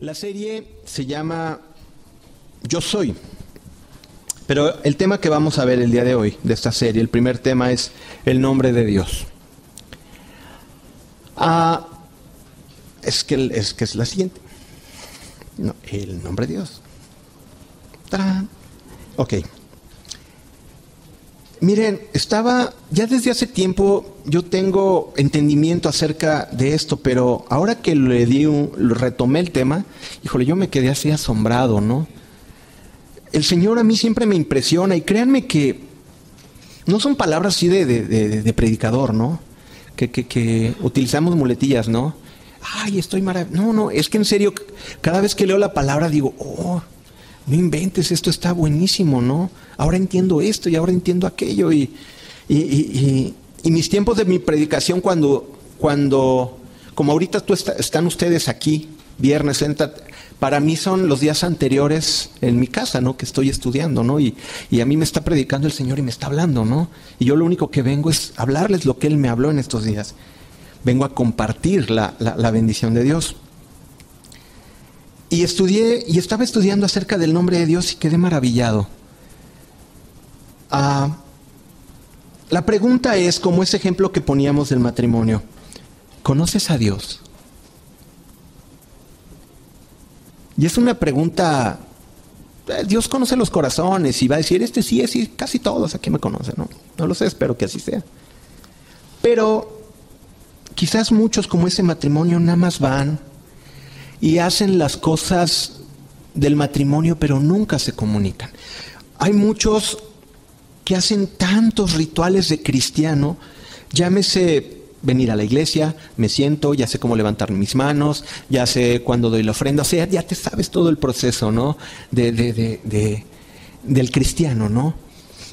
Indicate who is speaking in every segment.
Speaker 1: La serie se llama Yo Soy. Pero el tema que vamos a ver el día de hoy, de esta serie, el primer tema es el nombre de Dios. Ah, es, que, es que es la siguiente. No, el nombre de Dios. ¡Tarán! Ok. Miren, estaba, ya desde hace tiempo yo tengo entendimiento acerca de esto, pero ahora que le di un, retomé el tema, híjole, yo me quedé así asombrado, ¿no? El Señor a mí siempre me impresiona y créanme que no son palabras así de, de, predicador, ¿no? Que, que, que, utilizamos muletillas, ¿no? Ay, estoy maravilloso. No, no, es que en serio, cada vez que leo la palabra digo, oh, no inventes, esto está buenísimo, ¿no? Ahora entiendo esto y ahora entiendo aquello. Y, y, mis tiempos de mi predicación cuando, cuando como ahorita tú están ustedes aquí, viernes, para mí son los días anteriores en mi casa, ¿no? Que estoy estudiando, ¿no? Y, a mí me está predicando el Señor y me está hablando, ¿no? Y yo lo único que vengo es hablarles lo que Él me habló en estos días. Vengo a compartir la, la bendición de Dios. Y estudié y estaba estudiando acerca del nombre de Dios y quedé maravillado. Ah, la pregunta es, como ese ejemplo que poníamos del matrimonio, ¿conoces a Dios? Y es una pregunta, eh, Dios conoce los corazones y va a decir, este sí es, y casi todos aquí me conocen, ¿no? No lo sé, espero que así sea. Pero quizás muchos como ese matrimonio nada más van, y hacen las cosas del matrimonio, pero nunca se comunican. Hay muchos que hacen tantos rituales de cristiano, llámese venir a la iglesia, me siento, ya sé cómo levantar mis manos, ya sé cuándo doy la ofrenda, o sea, ya te sabes todo el proceso, ¿no? De, de, de, del cristiano, ¿no?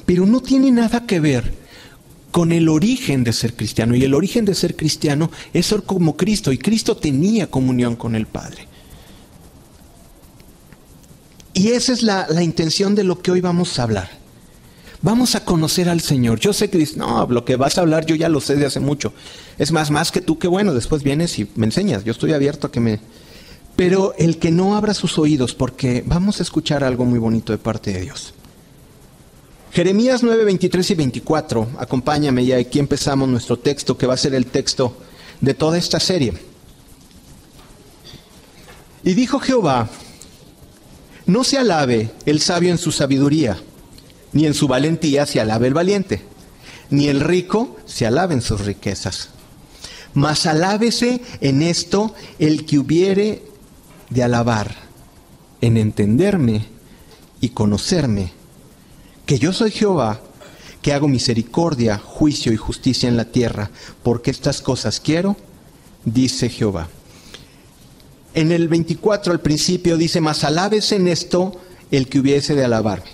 Speaker 1: Pero no tiene nada que ver con el origen de ser cristiano. Y el origen de ser cristiano es ser como Cristo. Y Cristo tenía comunión con el Padre. Y esa es la, intención de lo que hoy vamos a hablar. Vamos a conocer al Señor. Yo sé que no, lo que vas a hablar yo ya lo sé de hace mucho. Es más, más que tú, qué bueno, después vienes y me enseñas. Yo estoy abierto a que me... Pero el que no abra sus oídos, porque vamos a escuchar algo muy bonito de parte de Dios. Jeremías 9, 23 y 24, acompáñame y aquí empezamos nuestro texto, que va a ser el texto de toda esta serie. Y dijo Jehová, no se alabe el sabio en su sabiduría, ni en su valentía se alabe el valiente, ni el rico se alabe en sus riquezas. Mas alábese en esto el que hubiere de alabar, en entenderme y conocerme que yo soy Jehová, que hago misericordia, juicio y justicia en la tierra, porque estas cosas quiero, dice Jehová. En el 24 al principio dice, mas alabes en esto el que hubiese de alabarme.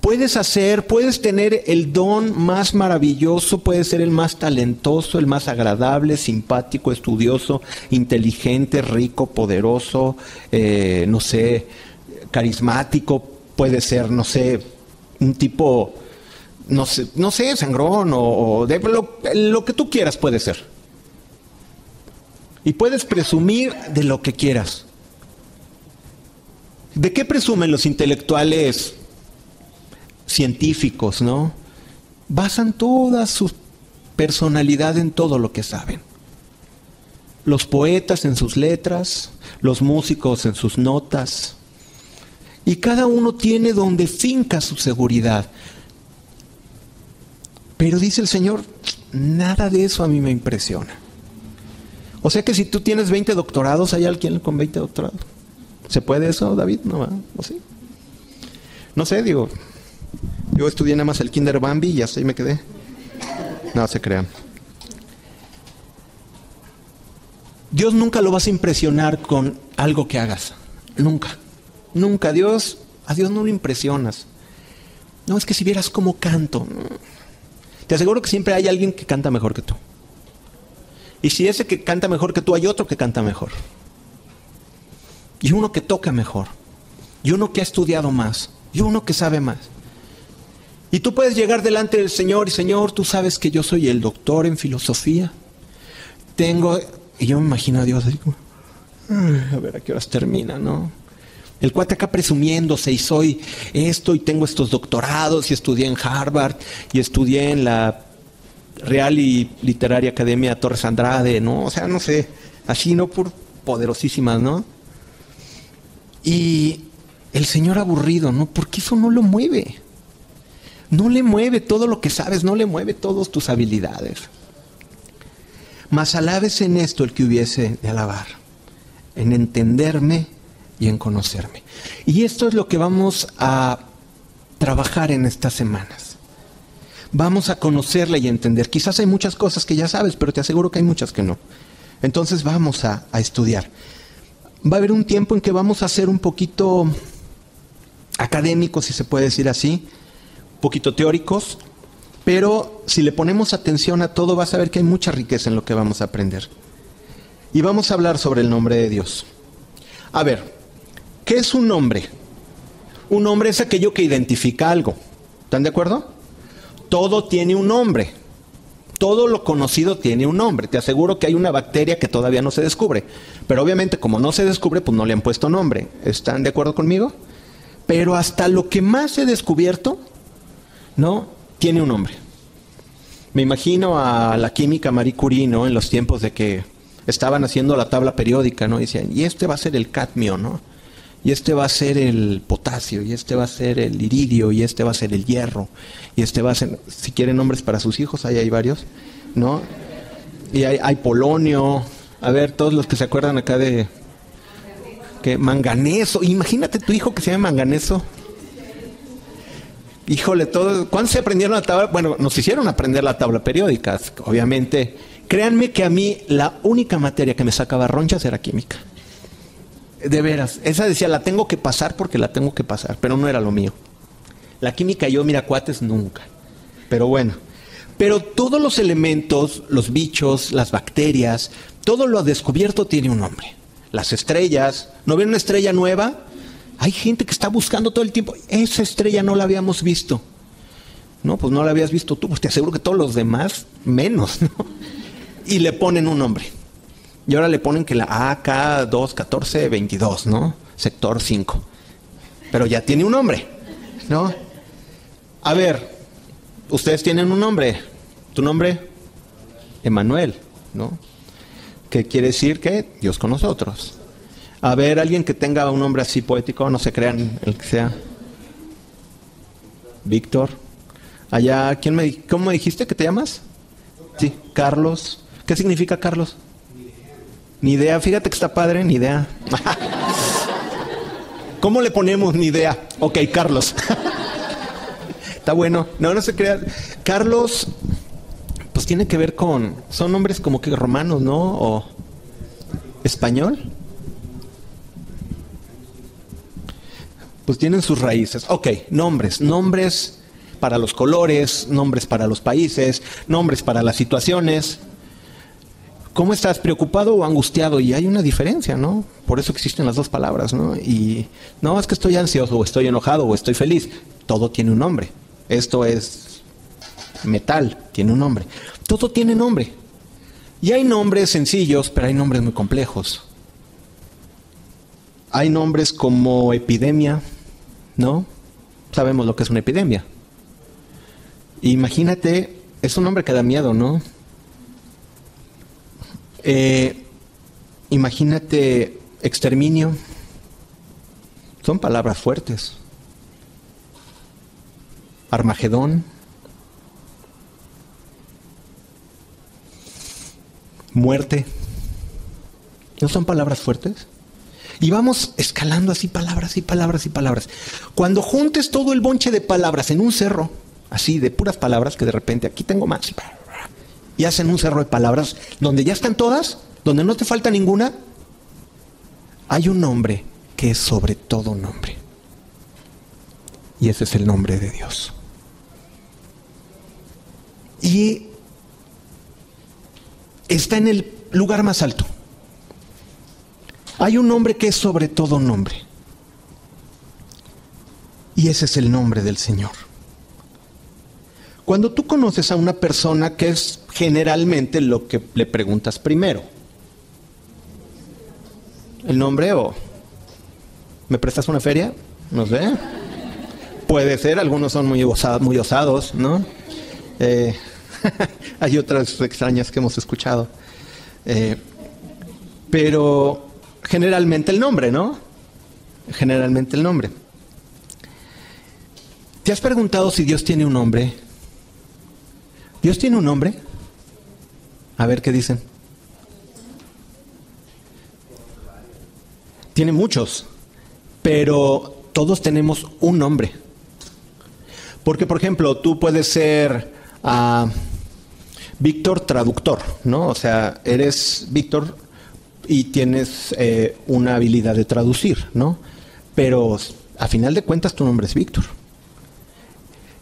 Speaker 1: Puedes hacer, puedes tener el don más maravilloso, puedes ser el más talentoso, el más agradable, simpático, estudioso, inteligente, rico, poderoso, eh, no sé, carismático, puede ser, no sé, un tipo, no sé, no sé sangrón o, de lo, que tú quieras puede ser. Y puedes presumir de lo que quieras. ¿De qué presumen los intelectuales científicos, no? Basan toda su personalidad en todo lo que saben. Los poetas en sus letras, los músicos en sus notas, y cada uno tiene donde finca su seguridad. Pero dice el Señor, nada de eso a mí me impresiona. O sea que si tú tienes 20 doctorados, ¿hay alguien con 20 doctorados? ¿Se puede eso, David? No, ¿O sí? No sé, digo, yo estudié nada más el Kinder Bambi y así me quedé. No se crean. Dios nunca lo vas a impresionar con algo que hagas. Nunca. Nunca, Dios, a Dios no lo impresionas. No, es que si vieras cómo canto. Te aseguro que siempre hay alguien que canta mejor que tú. Y si ese que canta mejor que tú, hay otro que canta mejor. Y uno que toca mejor. Y uno que ha estudiado más. Y uno que sabe más. Y tú puedes llegar delante del Señor y Señor, tú sabes que yo soy el doctor en filosofía. Tengo, y yo me imagino a Dios así como, A ver a qué horas termina, ¿no? El cuate acá presumiéndose y soy esto y tengo estos doctorados y estudié en Harvard y estudié en la Real y Literaria Academia Torres Andrade, ¿no? O sea, no sé, así, ¿no? Por poderosísimas, ¿no? Y el Señor aburrido, ¿no? Porque eso no lo mueve. No le mueve todo lo que sabes, no le mueve todas tus habilidades. Mas alabes en esto el que hubiese de alabar, en entenderme y en conocerme. Y esto es lo que vamos a trabajar en estas semanas. Vamos a conocerle y entender. Quizás hay muchas cosas que ya sabes, pero te aseguro que hay muchas que no. Entonces vamos a, a estudiar. Va a haber un tiempo en que vamos a ser un poquito académicos, si se puede decir así, un poquito teóricos, pero si le ponemos atención a todo, vas a ver que hay mucha riqueza en lo que vamos a aprender. Y vamos a hablar sobre el nombre de Dios. A ver, ¿qué es un nombre? Un nombre es aquello que identifica algo. ¿Están de acuerdo? Todo tiene un nombre. Todo lo conocido tiene un nombre. Te aseguro que hay una bacteria que todavía no se descubre. Pero obviamente como no se descubre, pues no le han puesto nombre. ¿Están de acuerdo conmigo? Pero hasta lo que más he descubierto, ¿no? Tiene un nombre. Me imagino a la química Marie Curie, ¿no? En los tiempos de que estaban haciendo la tabla periódica, ¿no? Decían, y este va a ser el cadmio, ¿no? Y este va a ser el potasio, y este va a ser el iridio, y este va a ser el hierro, y este va a ser, si quieren nombres para sus hijos, ahí hay varios, ¿no? Y hay, hay polonio, a ver, todos los que se acuerdan acá de, que manganeso, imagínate tu hijo que se llama manganeso, híjole, todo, ¿cuándo se aprendieron la tabla? Bueno, nos hicieron aprender la tabla periódica, obviamente. Créanme que a mí la única materia que me sacaba ronchas era química. De veras, esa decía, la tengo que pasar porque la tengo que pasar, pero no era lo mío. La química yo, mira, cuates, nunca. Pero bueno. Pero todos los elementos, los bichos, las bacterias, todo lo descubierto tiene un nombre. Las estrellas, ¿no ven una estrella nueva? Hay gente que está buscando todo el tiempo. Esa estrella no la habíamos visto. No, pues no la habías visto tú, pues te aseguro que todos los demás menos, ¿no? Y le ponen un nombre. Y ahora le ponen que la AK21422, ¿no? Sector 5. Pero ya tiene un nombre, ¿no? A ver, ustedes tienen un nombre. ¿Tu nombre? Emanuel, ¿no? ¿Qué quiere decir que Dios con nosotros. A ver, alguien que tenga un nombre así poético, no se crean el que sea. Víctor. Allá, ¿quién me, ¿cómo me dijiste que te llamas? Sí, Carlos. ¿Qué significa Carlos? Ni idea. Fíjate que está padre, ni idea. ¿Cómo le ponemos ni idea? Ok, Carlos. está bueno. No, no se crea. Carlos, pues tiene que ver con. Son nombres como que romanos, ¿no? O español. pues tienen sus raíces. Ok, nombres, nombres para los colores, nombres para los países, nombres para las situaciones. ¿Cómo estás preocupado o angustiado? Y hay una diferencia, ¿no? Por eso existen las dos palabras, ¿no? Y no es que estoy ansioso o estoy enojado o estoy feliz. Todo tiene un nombre. Esto es metal, tiene un nombre. Todo tiene nombre. Y hay nombres sencillos, pero hay nombres muy complejos. Hay nombres como epidemia, ¿no? Sabemos lo que es una epidemia. Imagínate, es un nombre que da miedo, ¿no? Eh, imagínate exterminio. Son palabras fuertes. Armagedón. Muerte. ¿No son palabras fuertes? Y vamos escalando así palabras y palabras y palabras. Cuando juntes todo el bonche de palabras en un cerro, así de puras palabras, que de repente aquí tengo más, y hacen un cerro de palabras donde ya están todas, donde no te falta ninguna, hay un nombre que es sobre todo nombre. Y ese es el nombre de Dios. Y está en el lugar más alto. Hay un nombre que es sobre todo nombre. Y ese es el nombre del Señor. Cuando tú conoces a una persona, que es generalmente lo que le preguntas primero? el nombre o me prestas una feria? No sé. Puede ser, algunos son muy, osados, muy osados ¿no? Eh, hay otras extrañas que hemos escuchado. Eh, pero generalmente el nombre, ¿no? Generalmente el nombre. ¿Te has preguntado si Dios tiene un nombre? ¿Dios tiene un nombre? A ver qué dicen. Tiene muchos, pero todos tenemos un nombre. Porque, por ejemplo, tú puedes ser uh, Víctor traductor, ¿no? O sea, eres Víctor y tienes eh, una habilidad de traducir, ¿no? Pero a final de cuentas tu nombre es Víctor.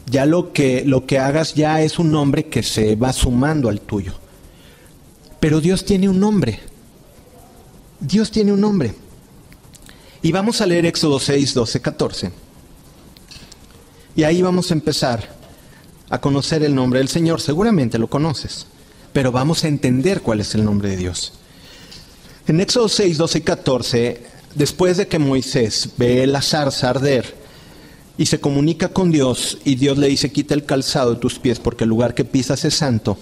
Speaker 1: Ya lo que, lo que hagas ya es un nombre que se va sumando al tuyo. Pero Dios tiene un nombre. Dios tiene un nombre. Y vamos a leer Éxodo 6, 12, 14. Y ahí vamos a empezar a conocer el nombre del Señor. Seguramente lo conoces, pero vamos a entender cuál es el nombre de Dios. En Éxodo 6, 12 y 14, después de que Moisés ve la zarza arder y se comunica con Dios y Dios le dice, quita el calzado de tus pies porque el lugar que pisas es santo,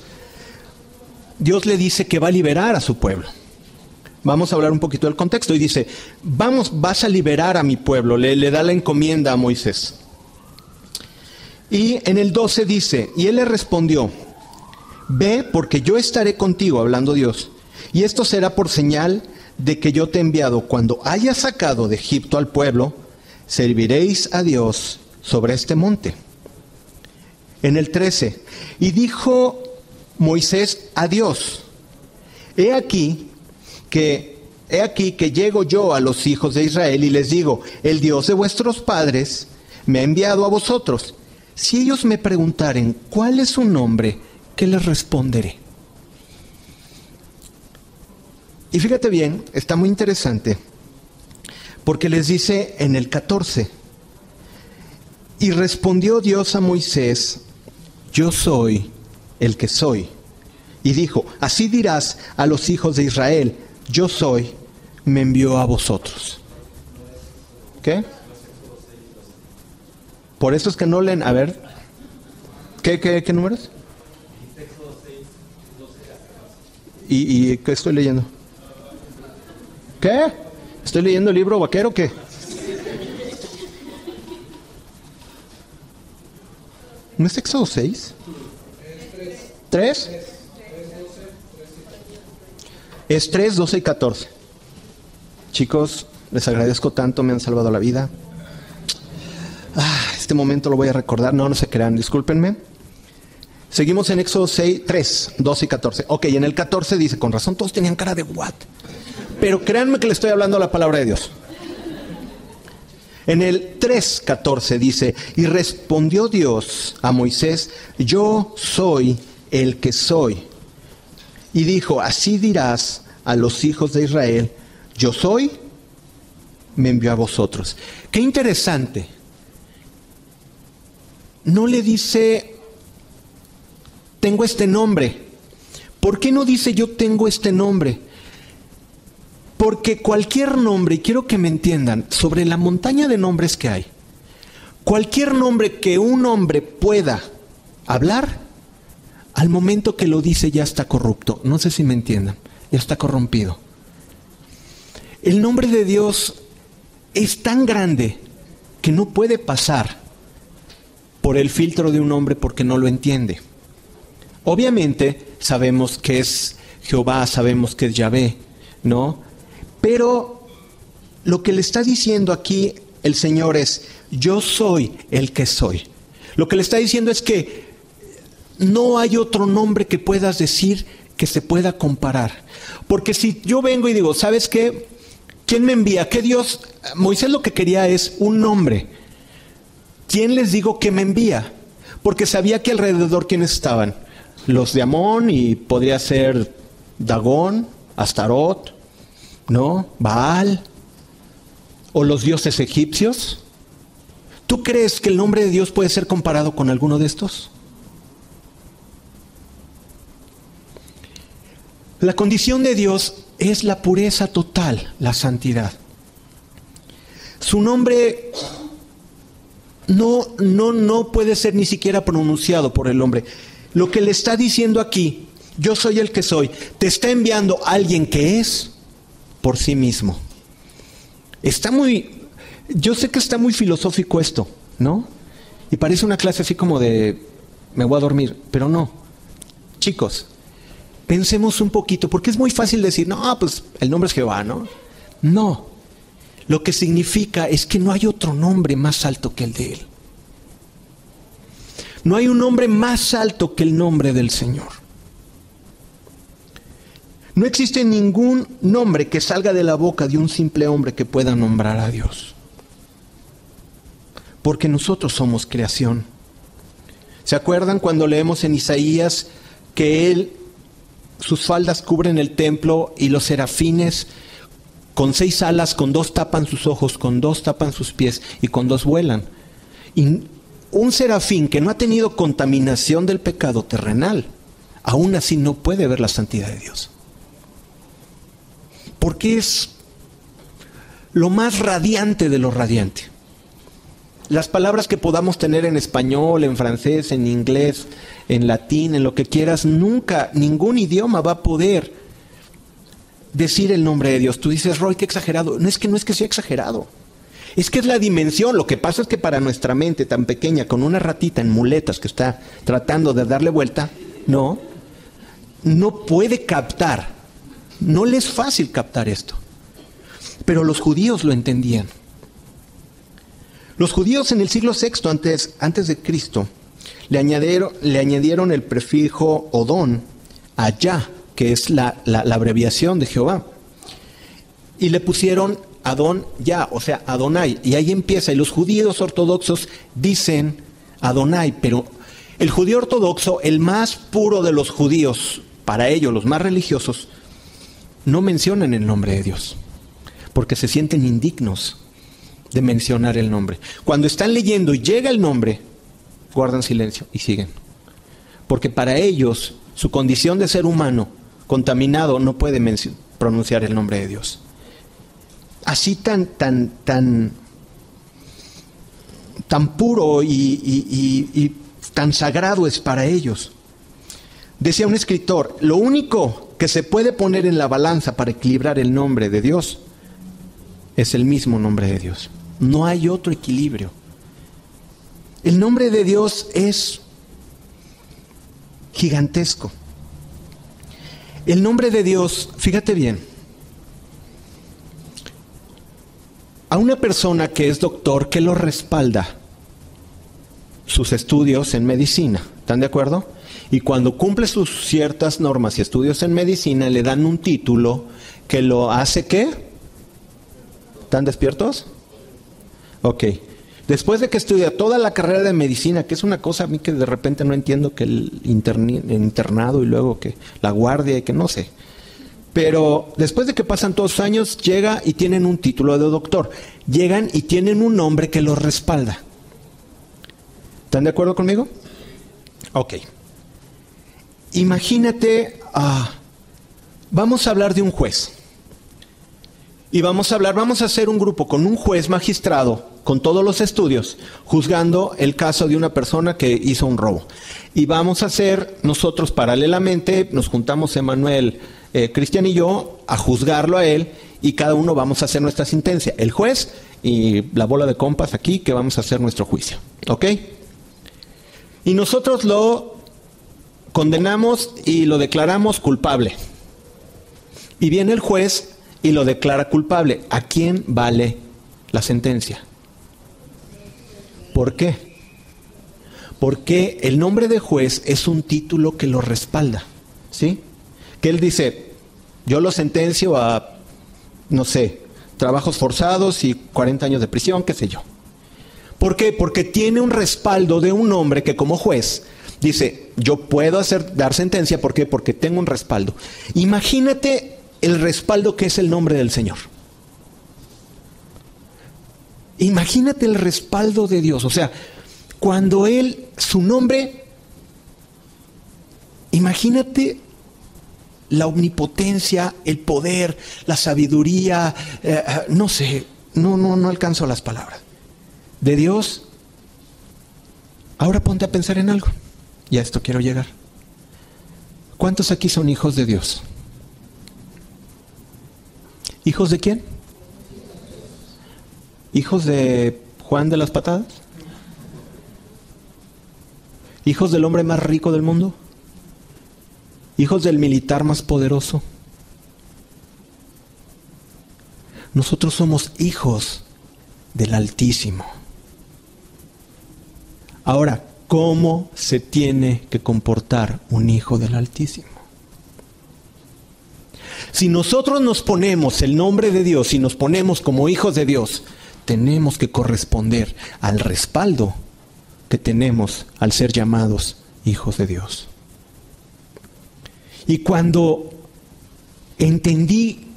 Speaker 1: Dios le dice que va a liberar a su pueblo. Vamos a hablar un poquito del contexto y dice, vamos, vas a liberar a mi pueblo, le, le da la encomienda a Moisés. Y en el 12 dice, y él le respondió, ve porque yo estaré contigo, hablando Dios, y esto será por señal de que yo te he enviado. Cuando haya sacado de Egipto al pueblo, serviréis a Dios sobre este monte. En el 13, y dijo Moisés a Dios, he aquí que he aquí que llego yo a los hijos de Israel y les digo, el Dios de vuestros padres me ha enviado a vosotros si ellos me preguntaren cuál es su nombre, ¿qué les responderé? Y fíjate bien, está muy interesante, porque les dice en el 14, y respondió Dios a Moisés, yo soy el que soy. Y dijo, así dirás a los hijos de Israel, yo soy, me envió a vosotros. ¿Qué? Por eso es que no leen, a ver, ¿qué, qué, qué números? ¿Y, ¿Y qué estoy leyendo? ¿Qué? ¿Estoy leyendo el libro vaquero o qué? ¿No es Éxodo 6? ¿Tres? Es 3, 12 y 14. Chicos, les agradezco tanto, me han salvado la vida. Ah, este momento lo voy a recordar. No, no se crean, discúlpenme. Seguimos en Éxodo 6, 3, 12 y 14. Ok, en el 14 dice, con razón todos tenían cara de what. Pero créanme que le estoy hablando la palabra de Dios. En el 3, 14 dice, y respondió Dios a Moisés, yo soy el que soy. Y dijo, así dirás a los hijos de Israel, yo soy, me envió a vosotros. Qué interesante no le dice, tengo este nombre. ¿Por qué no dice yo tengo este nombre? Porque cualquier nombre, y quiero que me entiendan, sobre la montaña de nombres que hay, cualquier nombre que un hombre pueda hablar, al momento que lo dice ya está corrupto. No sé si me entiendan, ya está corrompido. El nombre de Dios es tan grande que no puede pasar por el filtro de un hombre porque no lo entiende. Obviamente sabemos que es Jehová, sabemos que es Yahvé, ¿no? Pero lo que le está diciendo aquí el Señor es, yo soy el que soy. Lo que le está diciendo es que no hay otro nombre que puedas decir que se pueda comparar. Porque si yo vengo y digo, ¿sabes qué? ¿Quién me envía? ¿Qué Dios? Moisés lo que quería es un nombre. ¿quién les digo que me envía? Porque sabía que alrededor quiénes estaban. Los de Amón y podría ser Dagón, Astarot, ¿no? Baal, o los dioses egipcios. ¿Tú crees que el nombre de Dios puede ser comparado con alguno de estos? La condición de Dios es la pureza total, la santidad. Su nombre no, no, no puede ser ni siquiera pronunciado por el hombre. Lo que le está diciendo aquí, yo soy el que soy, te está enviando alguien que es por sí mismo. Está muy, yo sé que está muy filosófico esto, ¿no? Y parece una clase así como de, me voy a dormir, pero no. Chicos, pensemos un poquito, porque es muy fácil decir, no, pues el nombre es Jehová, ¿no? No, lo que significa es que no hay otro nombre más alto que el de Él. No hay un nombre más alto que el nombre del Señor. No existe ningún nombre que salga de la boca de un simple hombre que pueda nombrar a Dios. Porque nosotros somos creación. ¿Se acuerdan cuando leemos en Isaías que Él, sus faldas cubren el templo y los serafines con seis alas, con dos tapan sus ojos, con dos tapan sus pies y con dos vuelan? Y un serafín que no ha tenido contaminación del pecado terrenal, aún así no puede ver la santidad de Dios porque es lo más radiante de lo radiante. Las palabras que podamos tener en español, en francés, en inglés, en latín, en lo que quieras, nunca, ningún idioma va a poder decir el nombre de Dios. Tú dices, Roy, qué exagerado. No es que no es que sea exagerado. Es que es la dimensión. Lo que pasa es que para nuestra mente tan pequeña, con una ratita en muletas que está tratando de darle vuelta, no, no puede captar no les es fácil captar esto. Pero los judíos lo entendían. Los judíos en el siglo VI antes, antes de Cristo le añadieron, le añadieron el prefijo Odón a Yah, que es la, la, abreviación de Jehová. Y le pusieron Adón Yah, o sea, Adonai. Y ahí empieza. Y los judíos ortodoxos dicen Adonai, pero el judío ortodoxo, el más puro de los judíos, para ellos los más religiosos, no mencionan el nombre de Dios, porque se sienten indignos de mencionar el nombre. Cuando están leyendo y llega el nombre, guardan silencio y siguen. Porque para ellos, su condición de ser humano contaminado no puede pronunciar el nombre de Dios. Así tan, tan, tan, tan puro y, y tan sagrado es para ellos. Decía un escritor, lo único que se puede poner en la balanza para equilibrar el nombre de Dios es el mismo nombre de Dios. No hay otro equilibrio. El nombre de Dios es gigantesco. El nombre de Dios, fíjate bien, a una persona que es doctor, que lo respalda? Sus estudios en medicina. ¿Están de acuerdo? Y cuando cumple sus ciertas normas y estudios en medicina le dan un título que lo hace qué? ¿Están despiertos? Ok. Después de que estudia toda la carrera de medicina, que es una cosa a mí que de repente no entiendo que el, internado y luego que la guardia y que no sé. Pero después de que pasan todos los años, llega y tienen un título de doctor. Llegan y tienen un nombre que los respalda. ¿Están de acuerdo conmigo? Ok. Imagínate, ah, vamos a hablar de un juez. Y vamos a hablar, vamos a hacer un grupo con un juez magistrado, con todos los estudios, juzgando el caso de una persona que hizo un robo. Y vamos a hacer nosotros paralelamente, nos juntamos Emanuel, eh, Cristian y yo, a juzgarlo a él y cada uno vamos a hacer nuestra sentencia. El juez y la bola de compas aquí que vamos a hacer nuestro juicio. ¿Ok? Y nosotros lo condenamos y lo declaramos culpable. Y viene el juez y lo declara culpable. ¿A quién vale la sentencia? ¿Por qué? Porque el nombre de juez es un título que lo respalda. ¿Sí? Que él dice, yo lo sentencio a, no sé, trabajos forzados y 40 años de prisión, qué sé yo. ¿Por qué? Porque tiene un respaldo de un hombre que como juez dice, yo puedo hacer, dar sentencia, ¿por qué? Porque tengo un respaldo. Imagínate el respaldo que es el nombre del Señor. Imagínate el respaldo de Dios. O sea, cuando Él, su nombre, imagínate la omnipotencia, el poder, la sabiduría, eh, eh, no sé, no, no, no alcanzo las palabras. De Dios, ahora ponte a pensar en algo. Y a esto quiero llegar. ¿Cuántos aquí son hijos de Dios? ¿Hijos de quién? ¿Hijos de Juan de las Patadas? ¿Hijos del hombre más rico del mundo? ¿Hijos del militar más poderoso? Nosotros somos hijos del Altísimo. Ahora, ¿cómo se tiene que comportar un hijo del Altísimo? Si nosotros nos ponemos el nombre de Dios y nos ponemos como hijos de Dios, tenemos que corresponder al respaldo que tenemos al ser llamados hijos de Dios. Y cuando entendí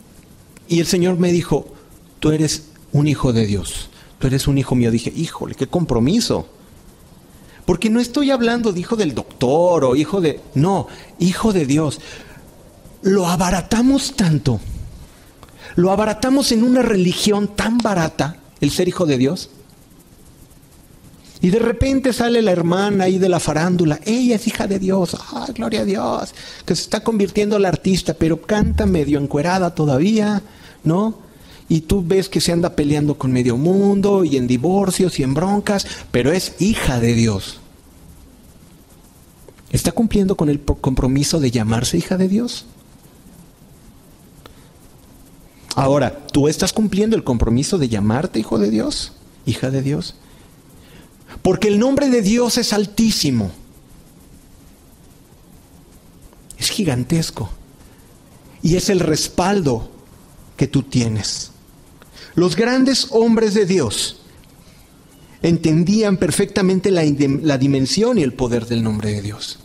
Speaker 1: y el Señor me dijo, tú eres un hijo de Dios, tú eres un hijo mío, dije, híjole, qué compromiso. Porque no estoy hablando de hijo del doctor o hijo de... No, hijo de Dios lo abaratamos tanto, lo abaratamos en una religión tan barata, el ser hijo de Dios. Y de repente sale la hermana ahí de la farándula, ella es hija de Dios, ¡ay, gloria a Dios! Que se está convirtiendo la artista, pero canta medio encuerada todavía, ¿no? Y tú ves que se anda peleando con medio mundo y en divorcios y en broncas, pero es hija de Dios. ¿Está cumpliendo con el compromiso de llamarse hija de Dios? Ahora, ¿tú estás cumpliendo el compromiso de llamarte hijo de Dios? Hija de Dios. Porque el nombre de Dios es altísimo. Es gigantesco. Y es el respaldo que tú tienes. Los grandes hombres de Dios entendían perfectamente la, dimensión y el poder del nombre de Dios.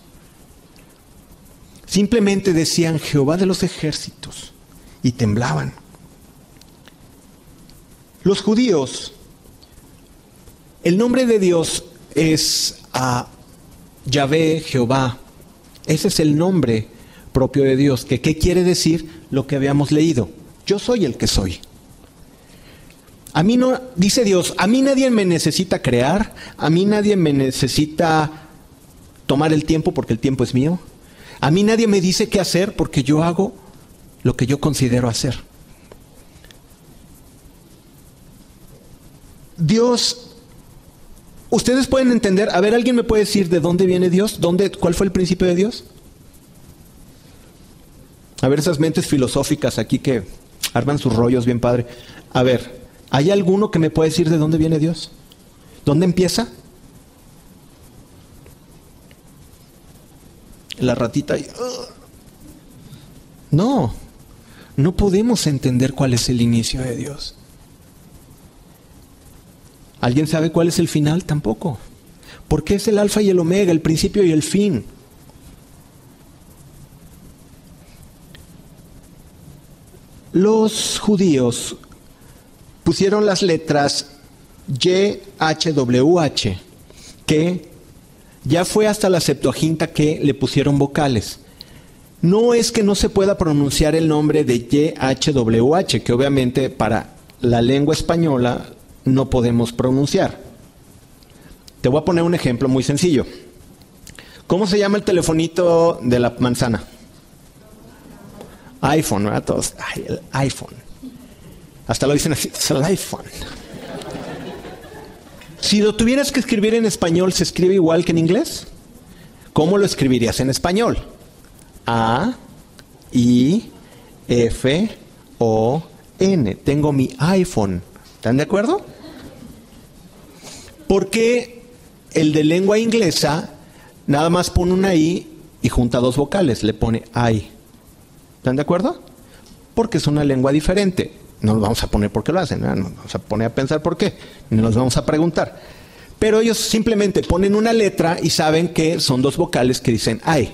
Speaker 1: Simplemente decían Jehová de los ejércitos y temblaban. Los judíos, el nombre de Dios es a Yahvé, Jehová. Ese es el nombre propio de Dios. ¿Qué quiere decir lo que habíamos leído? Yo soy el que soy. A mí no, dice Dios, a mí nadie me necesita crear, a mí nadie me necesita tomar el tiempo porque el tiempo es mío. A mí nadie me dice qué hacer porque yo hago lo que yo considero hacer. Dios, ustedes pueden entender, a ver, ¿alguien me puede decir de dónde viene Dios? ¿Dónde, ¿Cuál fue el principio de Dios? A ver, esas mentes filosóficas aquí que arman sus rollos bien padre. A ver, ¿hay alguno que me puede decir de dónde viene Dios? ¿Dónde empieza? La ratita ahí. No, no podemos entender cuál es el inicio de Dios. ¿Alguien sabe cuál es el final? Tampoco. Porque es el alfa y el omega, el principio y el fin. Los judíos pusieron las letras YHWH, que ya fue hasta la Septuaginta que le pusieron vocales. No es que no se pueda pronunciar el nombre de YHWH, que obviamente para la lengua española no podemos pronunciar. Te voy a poner un ejemplo muy sencillo. ¿Cómo se llama el telefonito de la manzana? iPhone, ¿verdad? Todos, el iPhone. Hasta lo dicen así, iPhone. Si lo tuvieras que escribir en español, ¿se escribe igual que en inglés? ¿Cómo lo escribirías en español? A, I, F, O, N. Tengo mi iPhone. ¿Están de acuerdo? Porque el de lengua inglesa nada más pone una I y junta dos vocales, le pone I. ¿Están de acuerdo? Porque es una lengua diferente. No nos vamos a poner por qué lo hacen, no nos vamos a poner a pensar por qué, ni nos vamos a preguntar. Pero ellos simplemente ponen una letra y saben que son dos vocales que dicen I.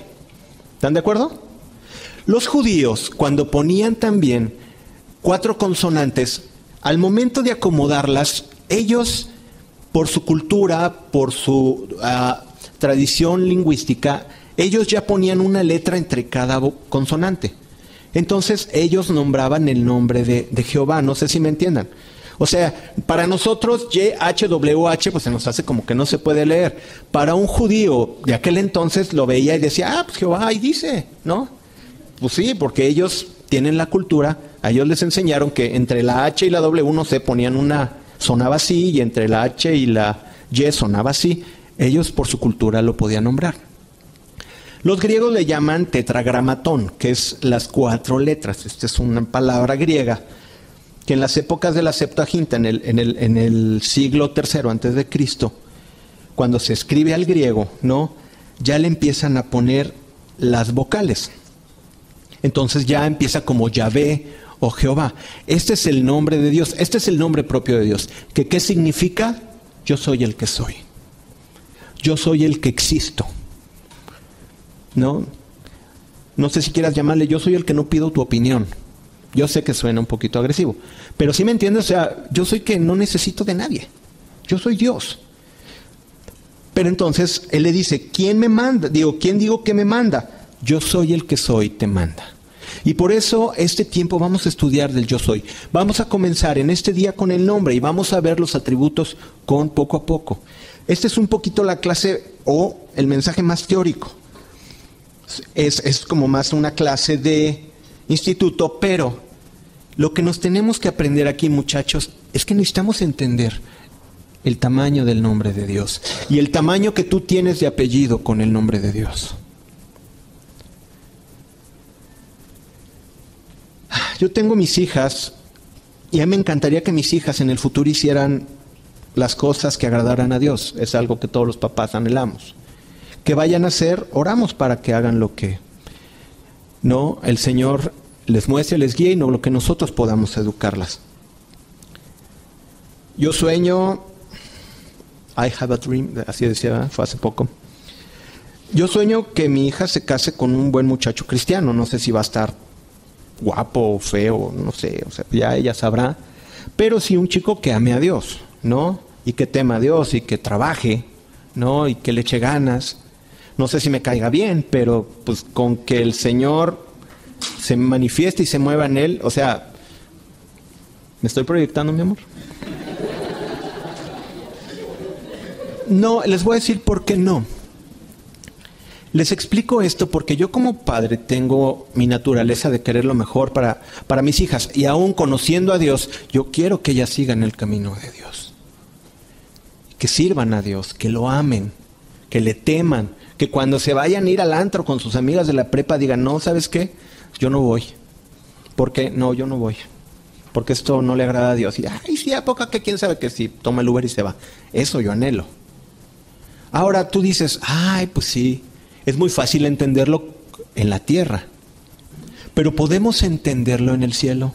Speaker 1: ¿Están de acuerdo? Los judíos, cuando ponían también cuatro consonantes, al momento de acomodarlas, ellos, por su cultura, por su ah, tradición lingüística, ellos ya ponían una letra entre cada consonante. Entonces ellos nombraban el nombre de, de Jehová, no sé si me entiendan. O sea, para nosotros YHWH pues se nos hace como que no se puede leer. Para un judío de aquel entonces lo veía y decía, ah, pues Jehová ahí dice, ¿no? Pues sí, porque ellos tienen la cultura, a ellos les enseñaron que entre la H y la W no se ponían una, sonaba así, y entre la H y la Y sonaba así. Ellos por su cultura lo podían nombrar. Los griegos le llaman tetragramatón, que es las cuatro letras. Esta es una palabra griega que en las épocas de la Septuaginta, en el, en el, siglo III antes de Cristo, cuando se escribe al griego, ¿no? Ya le empiezan a poner las vocales. Entonces ya empieza como Yahvé o Jehová. Este es el nombre de Dios, este es el nombre propio de Dios. ¿Que, ¿Qué significa? Yo soy el que soy. Yo soy el que existo. ¿No? No sé si quieras llamarle, yo soy el que no pido tu opinión. Yo sé que suena un poquito agresivo, pero si me entiendes, o sea, yo soy que no necesito de nadie. Yo soy Dios. Pero entonces él le dice, ¿quién me manda? Digo, ¿quién digo que me manda? Yo soy el que soy, te manda. Y por eso este tiempo vamos a estudiar del yo soy. Vamos a comenzar en este día con el nombre y vamos a ver los atributos con poco a poco. Esta es un poquito la clase o el mensaje más teórico. Es, es como más una clase de instituto, pero lo que nos tenemos que aprender aquí, muchachos, es que necesitamos entender el tamaño del nombre de Dios y el tamaño que tú tienes de apellido con el nombre de Dios. Yo tengo mis hijas y a mí me encantaría que mis hijas en el futuro hicieran las cosas que agradaran a Dios. Es algo que todos los papás anhelamos. Que vayan a hacer, oramos para que hagan lo que no el Señor les muestre, les guíe y no lo que nosotros podamos educarlas. Yo sueño, I have a dream, así decía, fue hace poco. Yo sueño que mi hija se case con un buen muchacho cristiano, no sé si va a estar guapo o feo, no sé, o sea, ya ella sabrá, pero sí un chico que ame a Dios, ¿no? Y que tema a Dios y que trabaje, ¿no? Y que le eche ganas. No sé si me caiga bien, pero pues con que el Señor se manifieste y se mueva en él, o sea, ¿me estoy proyectando, mi amor? No, les voy a decir por qué no. Les explico esto porque yo como padre tengo mi naturaleza de querer lo mejor para, para mis hijas y aún conociendo a Dios, yo quiero que ellas sigan el camino de Dios. Que sirvan a Dios, que lo amen, que le teman, que cuando se vayan a ir al antro con sus amigas de la prepa digan, no, ¿sabes qué? yo no voy. ¿Por qué? No, yo no voy. Porque esto no le agrada a Dios. Y, ay, sí, a poca que quién sabe que si toma el Uber y se va. Eso yo anhelo. Ahora tú dices, ay, pues sí, es muy fácil entenderlo en la tierra. Pero podemos entenderlo en el cielo.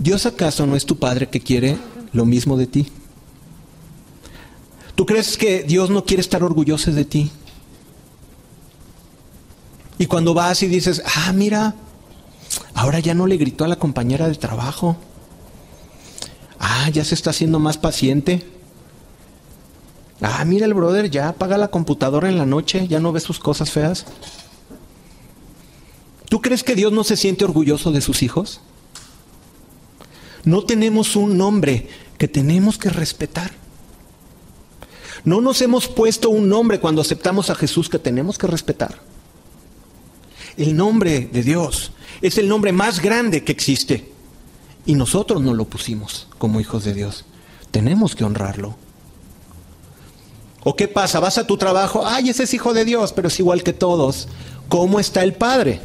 Speaker 1: ¿Dios acaso no es tu Padre que quiere lo mismo de ti? ¿Tú crees que Dios no quiere estar orgulloso de ti? Y cuando vas y dices, ah, mira, ahora ya no le gritó a la compañera de trabajo. Ah, ya se está haciendo más paciente. Ah, mira el brother, ya apaga la computadora en la noche, ya no ve sus cosas feas. ¿Tú crees que Dios no se siente orgulloso de sus hijos? No tenemos un nombre que tenemos que respetar. No nos hemos puesto un nombre cuando aceptamos a Jesús que tenemos que respetar. El nombre de Dios es el nombre más grande que existe. Y nosotros no lo pusimos como hijos de Dios. Tenemos que honrarlo. ¿O qué pasa? Vas a tu trabajo, ay, ese es hijo de Dios, pero es igual que todos. ¿Cómo está el Padre?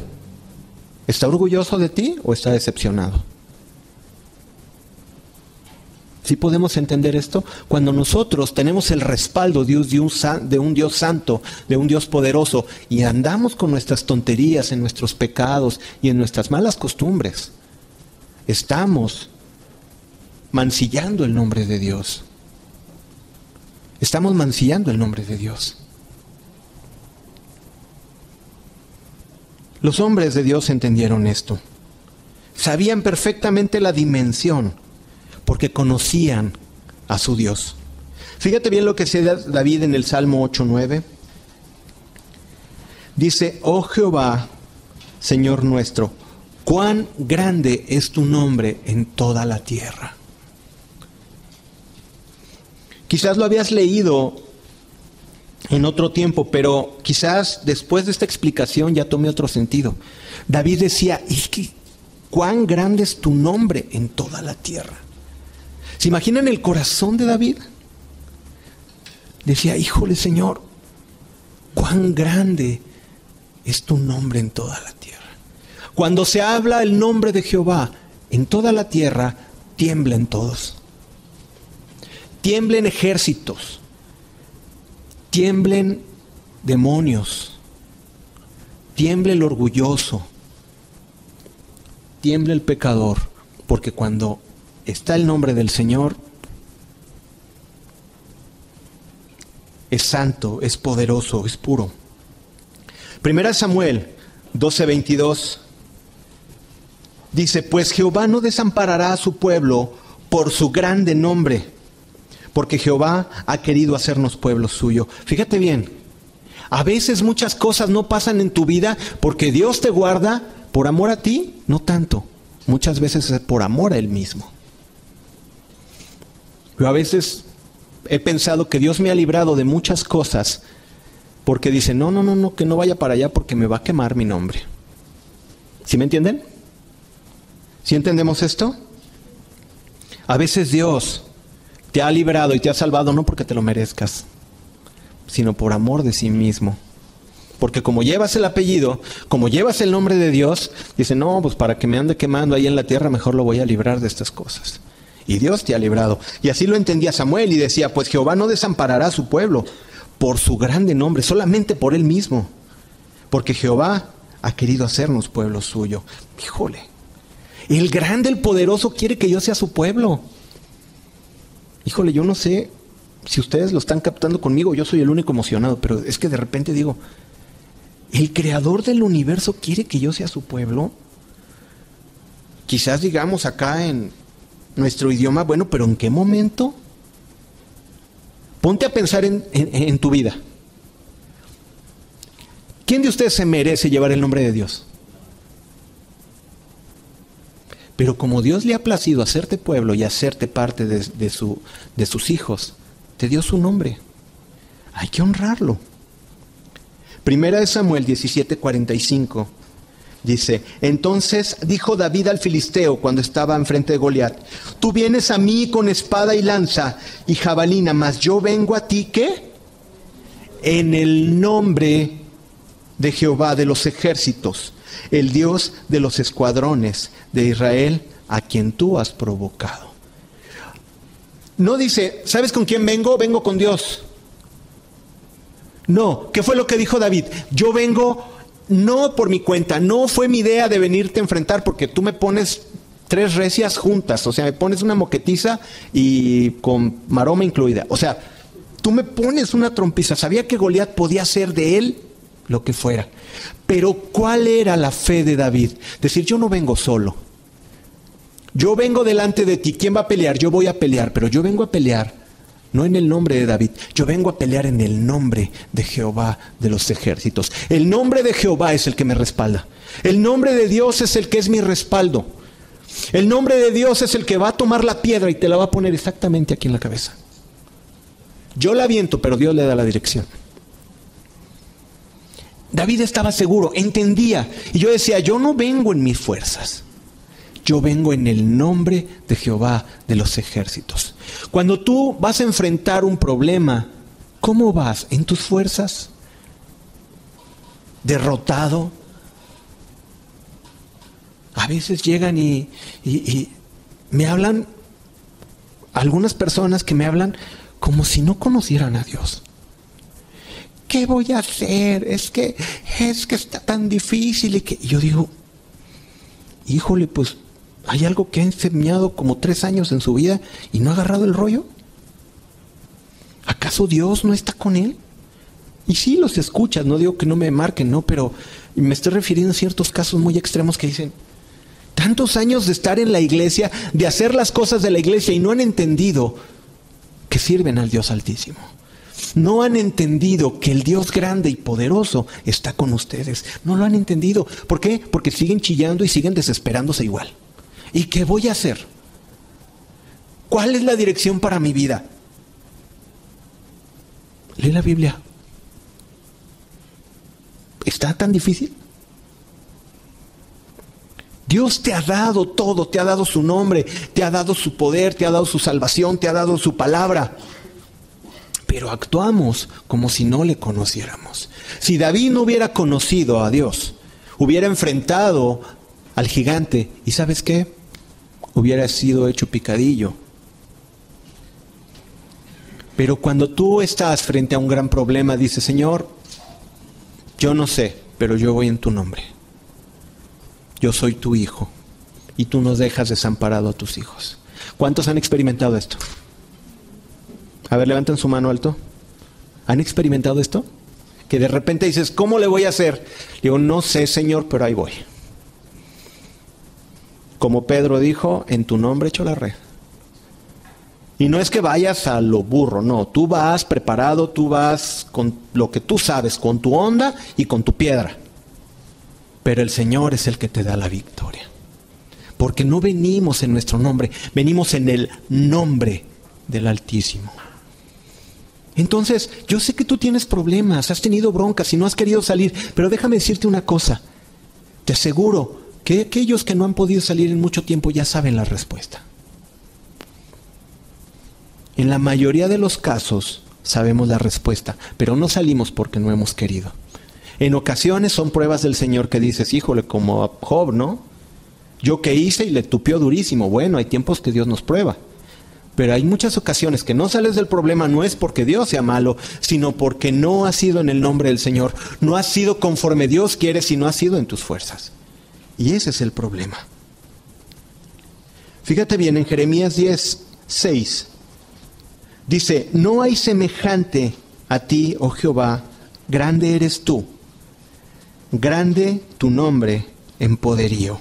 Speaker 1: ¿Está orgulloso de ti o está decepcionado? ¿Sí podemos entender esto? Cuando nosotros tenemos el respaldo de un, de un Dios santo, de un Dios poderoso, y andamos con nuestras tonterías, en nuestros pecados y en nuestras malas costumbres, estamos mancillando el nombre de Dios. Estamos mancillando el nombre de Dios. Los hombres de Dios entendieron esto. Sabían perfectamente la dimensión porque conocían a su Dios. Fíjate bien lo que dice David en el Salmo 8.9. Dice, oh Jehová, Señor nuestro, cuán grande es tu nombre en toda la tierra. Quizás lo habías leído en otro tiempo, pero quizás después de esta explicación ya tome otro sentido. David decía, cuán grande es tu nombre en toda la tierra. ¿Se imaginan el corazón de David? Decía, híjole Señor, cuán grande es tu nombre en toda la tierra. Cuando se habla el nombre de Jehová en toda la tierra, tiemblen todos. Tiemblen ejércitos, tiemblen demonios, tiemble el orgulloso, tiemble el pecador, porque cuando está el nombre del Señor, es santo, es poderoso, es puro. Primera Samuel 12:22 dice, pues Jehová no desamparará a su pueblo por su grande nombre, porque Jehová ha querido hacernos pueblo suyo. Fíjate bien, a veces muchas cosas no pasan en tu vida porque Dios te guarda por amor a ti, no tanto. Muchas veces es por amor a Él mismo. Yo a veces he pensado que Dios me ha librado de muchas cosas porque dice, no, no, no, no, que no vaya para allá porque me va a quemar mi nombre. ¿Sí me entienden? ¿Sí entendemos esto? A veces Dios te ha librado y te ha salvado no porque te lo merezcas, sino por amor de sí mismo. Porque como llevas el apellido, como llevas el nombre de Dios, dice, no, pues para que me ande quemando ahí en la tierra, mejor lo voy a librar de estas cosas. Y Dios te ha librado. Y así lo entendía Samuel y decía, pues Jehová no desamparará a su pueblo por su grande nombre, solamente por él mismo. Porque Jehová ha querido hacernos pueblo suyo. Híjole, el grande, el poderoso quiere que yo sea su pueblo. Híjole, yo no sé si ustedes lo están captando conmigo, yo soy el único emocionado, pero es que de repente digo, el creador del universo quiere que yo sea su pueblo. Quizás digamos acá en nuestro idioma, bueno, pero ¿en qué momento? Ponte a pensar en, tu vida. ¿Quién de ustedes se merece llevar el nombre de Dios? Pero como Dios le ha placido hacerte pueblo y hacerte parte de, su, de sus hijos, te dio su nombre. Hay que honrarlo. Primera de Samuel 17:45 dice, entonces dijo David al filisteo cuando estaba enfrente de Goliat, tú vienes a mí con espada y lanza y jabalina, mas yo vengo a ti ¿qué? En el nombre de Jehová de los ejércitos, el Dios de los escuadrones de Israel, a quien tú has provocado. No dice, ¿sabes con quién vengo? Vengo con Dios. No, ¿qué fue lo que dijo David? Yo vengo no por mi cuenta, no fue mi idea de venirte a enfrentar porque tú me pones tres recias juntas, o sea, me pones una moquetiza y con maroma incluida. O sea, tú me pones una trompiza. Sabía que Goliat podía ser de él lo que fuera. Pero ¿cuál era la fe de David? Decir, yo no vengo solo. Yo vengo delante de ti. ¿Quién va a pelear? Yo voy a pelear, pero yo vengo a pelear no en el nombre de David. Yo vengo a pelear en el nombre de Jehová de los ejércitos. El nombre de Jehová es el que me respalda. El nombre de Dios es el que es mi respaldo. El nombre de Dios es el que va a tomar la piedra y te la va a poner exactamente aquí en la cabeza. Yo la aviento, pero Dios le da la dirección. David estaba seguro, entendía. Y yo decía, yo no vengo en mis fuerzas. Yo vengo en el nombre de Jehová de los ejércitos. Cuando tú vas a enfrentar un problema, ¿cómo vas? ¿En tus fuerzas? ¿Derrotado? A veces llegan y, me hablan, algunas personas que me hablan como si no conocieran a Dios. ¿Qué voy a hacer? Es que es que está tan difícil y que yo digo, híjole, pues ¿Hay algo que ha enseñado como tres años en su vida y no ha agarrado el rollo? ¿Acaso Dios no está con él? Y sí los escuchas, no digo que no me marquen, no, pero me estoy refiriendo a ciertos casos muy extremos que dicen, tantos años de estar en la iglesia, de hacer las cosas de la iglesia y no han entendido que sirven al Dios Altísimo. No han entendido que el Dios grande y poderoso está con ustedes. No lo han entendido. ¿Por qué? Porque siguen chillando y siguen desesperándose igual. ¿Y qué voy a hacer? ¿Cuál es la dirección para mi vida? Lee la Biblia. ¿Está tan difícil? Dios te ha dado todo, te ha dado su nombre, te ha dado su poder, te ha dado su salvación, te ha dado su palabra. Pero actuamos como si no le conociéramos. Si David no hubiera conocido a Dios, hubiera enfrentado al gigante y sabes qué, hubiera sido hecho picadillo. Pero cuando tú estás frente a un gran problema, dices, Señor, yo no sé, pero yo voy en tu nombre yo soy tu hijo y tú nos dejas desamparado a tus hijos. ¿Cuántos han experimentado esto? A ver, levanten su mano alto. ¿Han experimentado esto? Que de repente dices, ¿cómo le voy a hacer? Digo, no sé, Señor, pero ahí voy. Como Pedro dijo, en tu nombre echo la red. Y no es que vayas a lo burro, no, tú vas preparado, tú vas con lo que tú sabes, con tu onda y con tu piedra pero el Señor es el que te da la victoria. Porque no venimos en nuestro nombre, venimos en el nombre del Altísimo. Entonces, yo sé que tú tienes problemas, has tenido broncas y no has querido salir, pero déjame decirte una cosa. Te aseguro que aquellos que no han podido salir en mucho tiempo ya saben la respuesta. En la mayoría de los casos sabemos la respuesta, pero no salimos porque no hemos querido. En ocasiones son pruebas del Señor que dices, híjole, como a Job, ¿no? Yo que hice y le tupió durísimo. Bueno, hay tiempos que Dios nos prueba. Pero hay muchas ocasiones que no sales del problema no es porque Dios sea malo, sino porque no ha sido en el nombre del Señor, no ha sido conforme Dios quiere, sino ha sido en tus fuerzas. Y ese es el problema. Fíjate bien, en Jeremías 10, 6, dice, no hay semejante a ti, oh Jehová, grande eres tú grande tu nombre en poderío.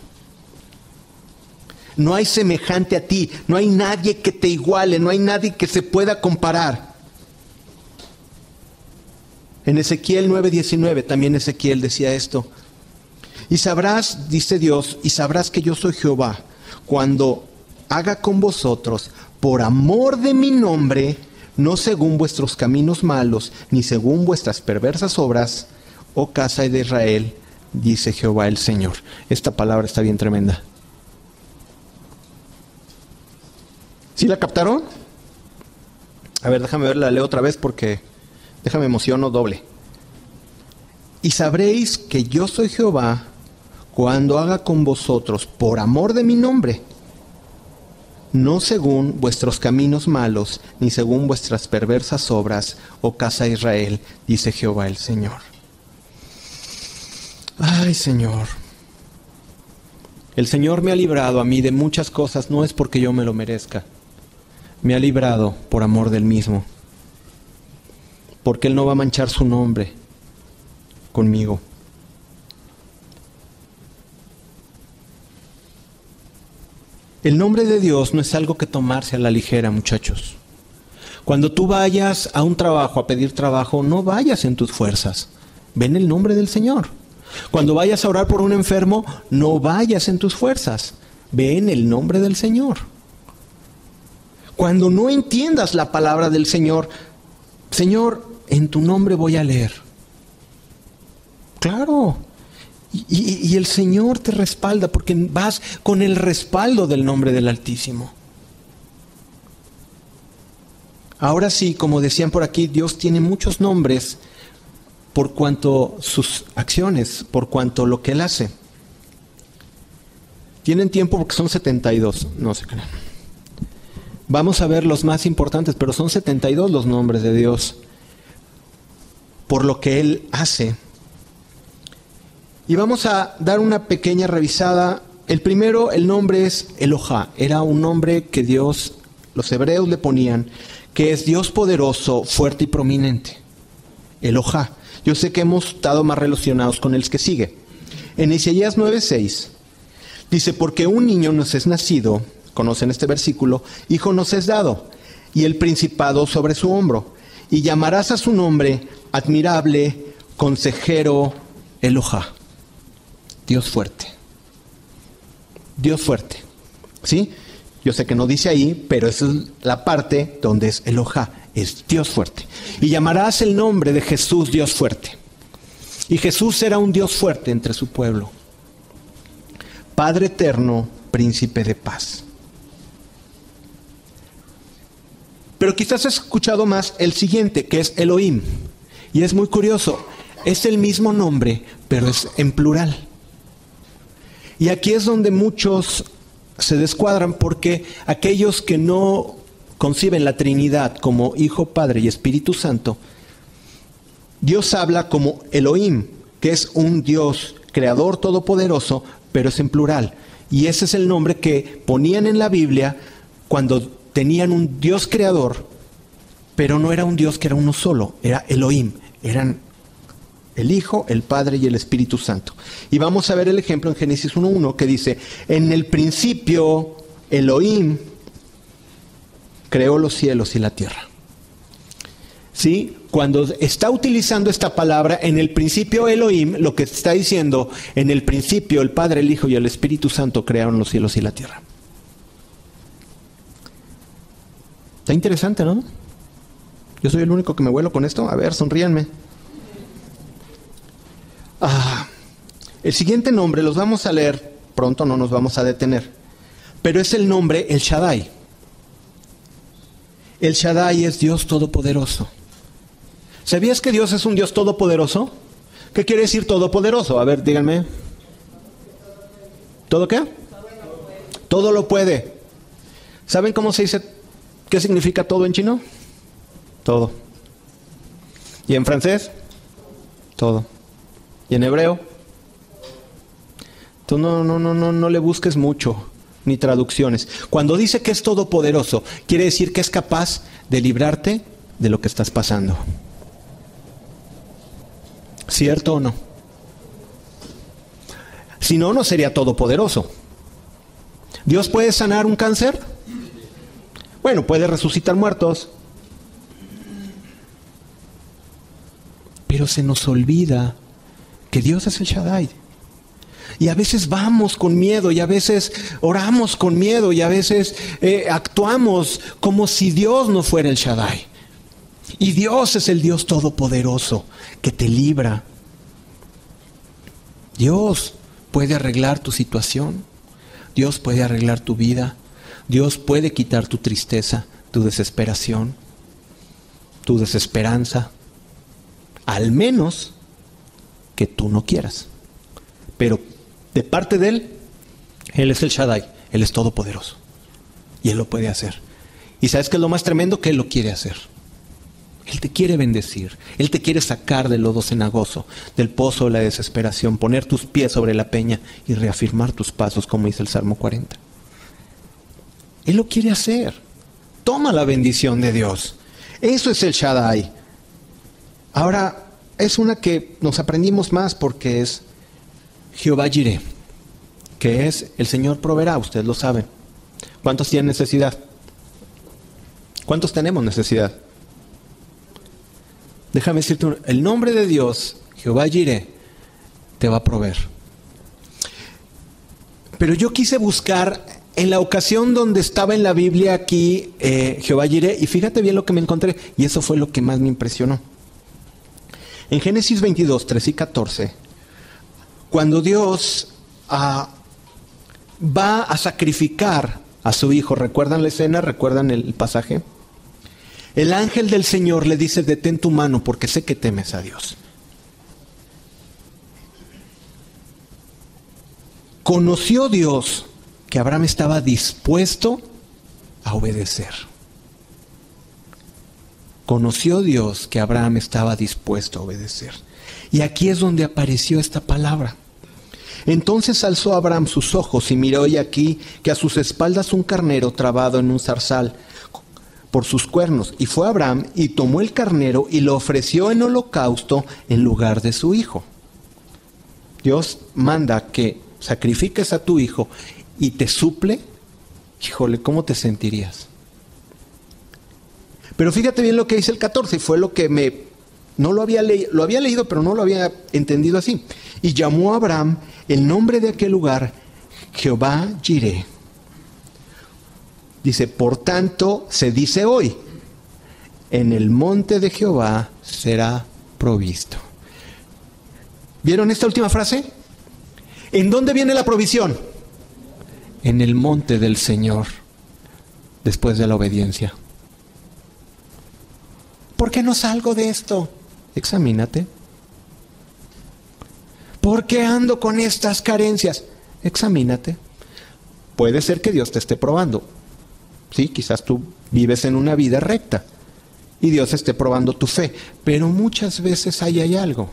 Speaker 1: No hay semejante a ti, no hay nadie que te iguale, no hay nadie que se pueda comparar. En Ezequiel 9:19 también Ezequiel decía esto. Y sabrás, dice Dios, y sabrás que yo soy Jehová, cuando haga con vosotros, por amor de mi nombre, no según vuestros caminos malos, ni según vuestras perversas obras, oh casa de Israel, dice Jehová el Señor. Esta palabra está bien tremenda. ¿Sí la captaron? A ver, déjame verla, leo otra vez porque déjame emociono doble. Y sabréis que yo soy Jehová cuando haga con vosotros por amor de mi nombre, no según vuestros caminos malos, ni según vuestras perversas obras, oh casa Israel, dice Jehová el Señor. Ay, Señor. El Señor me ha librado a mí de muchas cosas, no es porque yo me lo merezca. Me ha librado por amor del mismo. Porque Él no va a manchar su nombre conmigo. El nombre de Dios no es algo que tomarse a la ligera, muchachos. Cuando tú vayas a un trabajo, a pedir trabajo, no vayas en tus fuerzas. Ven el nombre del Señor. Cuando vayas a orar por un enfermo, no vayas en tus fuerzas, ve en el nombre del Señor. Cuando no entiendas la palabra del Señor, Señor, en tu nombre voy a leer. Claro. Y, el Señor te respalda porque vas con el respaldo del nombre del Altísimo. Ahora sí, como decían por aquí, Dios tiene muchos nombres por cuanto sus acciones, por cuanto lo que él hace. Tienen tiempo porque son 72, no se crean. Vamos a ver los más importantes, pero son 72 los nombres de Dios por lo que Él hace. Y vamos a dar una pequeña revisada. El primero, el nombre es Eloja. Era un nombre que Dios, los hebreos le ponían, que es Dios poderoso, fuerte y prominente. Eloja. Yo sé que hemos estado más relacionados con el que sigue. En Isaías 9:6 dice, porque un niño nos es nacido, conocen este versículo, hijo nos es dado, y el principado sobre su hombro, y llamarás a su nombre admirable, consejero, Eloja. Dios fuerte. Dios fuerte. ¿Sí? Yo sé que no dice ahí, pero esa es la parte donde es Eloja, es Dios fuerte. Y llamarás el nombre de Jesús Dios fuerte. Y Jesús será un Dios fuerte entre su pueblo. Padre eterno, príncipe de paz. Pero quizás has escuchado más el siguiente, que es Elohim. Y es muy curioso, es el mismo nombre, pero es en plural. Y aquí es donde muchos se descuadran porque aquellos que no conciben la Trinidad como Hijo, Padre y Espíritu Santo, Dios habla como Elohim, que es un Dios creador todopoderoso, pero es en plural. Y ese es el nombre que ponían en la Biblia cuando tenían un Dios creador, pero no era un Dios que era uno solo, era Elohim, eran el Hijo, el Padre y el Espíritu Santo. Y vamos a ver el ejemplo en Génesis 1.1 que dice, en el principio Elohim creó los cielos y la tierra. ¿Sí? Cuando está utilizando esta palabra, en el principio Elohim, lo que está diciendo, en el principio el Padre, el Hijo y el Espíritu Santo crearon los cielos y la tierra. Está interesante, ¿no? Yo soy el único que me vuelo con esto. A ver, sonríanme. Ah, el siguiente nombre los vamos a leer pronto, no nos vamos a detener. Pero es el nombre El Shaddai. El Shaddai es Dios Todopoderoso. ¿Sabías que Dios es un Dios todopoderoso? ¿Qué quiere decir todopoderoso? A ver, díganme. ¿Todo qué? Todo lo puede. ¿Saben cómo se dice? ¿Qué significa todo en chino? Todo. ¿Y en francés? Todo. ¿Y en hebreo? Tú no, no, no, no, no le busques mucho, ni traducciones. Cuando dice que es todopoderoso, quiere decir que es capaz de librarte de lo que estás pasando. ¿Cierto o no? Si no, no sería todopoderoso. ¿Dios puede sanar un cáncer? Bueno, puede resucitar muertos. Pero se nos olvida que Dios es el Shaddai. Y a veces vamos con miedo y a veces oramos con miedo y a veces eh, actuamos como si Dios no fuera el Shaddai. Y Dios es el Dios todopoderoso que te libra. Dios puede arreglar tu situación. Dios puede arreglar tu vida. Dios puede quitar tu tristeza, tu desesperación, tu desesperanza. Al menos que tú no quieras. Pero de parte de Él, Él es el Shaddai, Él es todopoderoso. Y Él lo puede hacer. Y sabes que es lo más tremendo que Él lo quiere hacer. Él te quiere bendecir, Él te quiere sacar del lodo cenagoso, del pozo de la desesperación, poner tus pies sobre la peña y reafirmar tus pasos, como dice el Salmo 40. Él lo quiere hacer. Toma la bendición de Dios. Eso es el Shaddai. Ahora, es una que nos aprendimos más porque es Jehová Jireh, que es el Señor proveerá, ustedes lo saben. ¿Cuántos tienen necesidad? ¿Cuántos tenemos necesidad? Déjame decirte, el nombre de Dios, Jehová Jireh, te va a proveer. Pero yo quise buscar en la ocasión donde estaba en la Biblia aquí eh, Jehová Jireh, y fíjate bien lo que me encontré, y eso fue lo que más me impresionó. En Génesis 22, 3 y 14, cuando Dios ah, va a sacrificar a su hijo, ¿recuerdan la escena? ¿Recuerdan el pasaje? El ángel del Señor le dice, detén tu mano porque sé que temes a Dios. Conoció Dios que Abraham estaba dispuesto a obedecer. Conoció Dios que Abraham estaba dispuesto a obedecer. Y aquí es donde apareció esta palabra. Entonces alzó Abraham sus ojos y miró y aquí que a sus espaldas un carnero trabado en un zarzal por sus cuernos. Y fue Abraham y tomó el carnero y lo ofreció en holocausto en lugar de su hijo. Dios manda que sacrifiques a tu hijo y te suple. Híjole, ¿cómo te sentirías? Pero fíjate bien lo que dice el 14, y fue lo que me... No lo había leído, lo había leído, pero no lo había entendido así. Y llamó a Abraham el nombre de aquel lugar, Jehová Jireh. Dice, por tanto, se dice hoy, en el monte de Jehová será provisto. ¿Vieron esta última frase? ¿En dónde viene la provisión? En el monte del Señor, después de la obediencia. ¿Por qué no salgo de esto? Examínate. ¿Por qué ando con estas carencias? Examínate. Puede ser que Dios te esté probando. Sí, quizás tú vives en una vida recta y Dios esté probando tu fe, pero muchas veces ahí hay algo.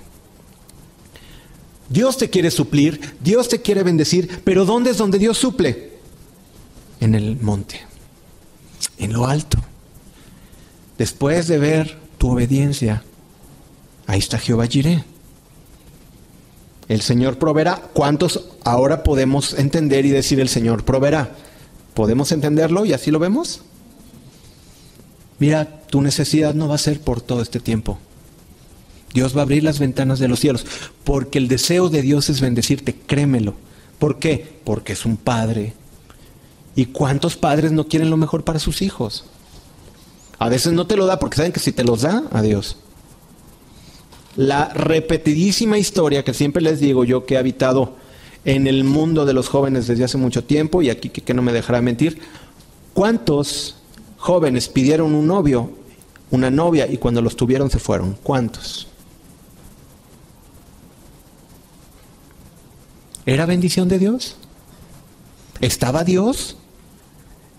Speaker 1: Dios te quiere suplir, Dios te quiere bendecir, pero ¿dónde es donde Dios suple? En el monte, en lo alto. Después de ver tu obediencia, ahí está Jehová Jireh. El Señor proveerá. ¿Cuántos ahora podemos entender y decir el Señor proveerá? ¿Podemos entenderlo y así lo vemos? Mira, tu necesidad no va a ser por todo este tiempo. Dios va a abrir las ventanas de los cielos, porque el deseo de Dios es bendecirte, créemelo. ¿Por qué? Porque es un padre. ¿Y cuántos padres no quieren lo mejor para sus hijos? A veces no te lo da porque saben que si te los da, adiós. La repetidísima historia que siempre les digo yo que he habitado en el mundo de los jóvenes desde hace mucho tiempo, y aquí que no me dejará mentir, ¿cuántos jóvenes pidieron un novio, una novia, y cuando los tuvieron se fueron? ¿Cuántos? ¿Era bendición de Dios? ¿Estaba Dios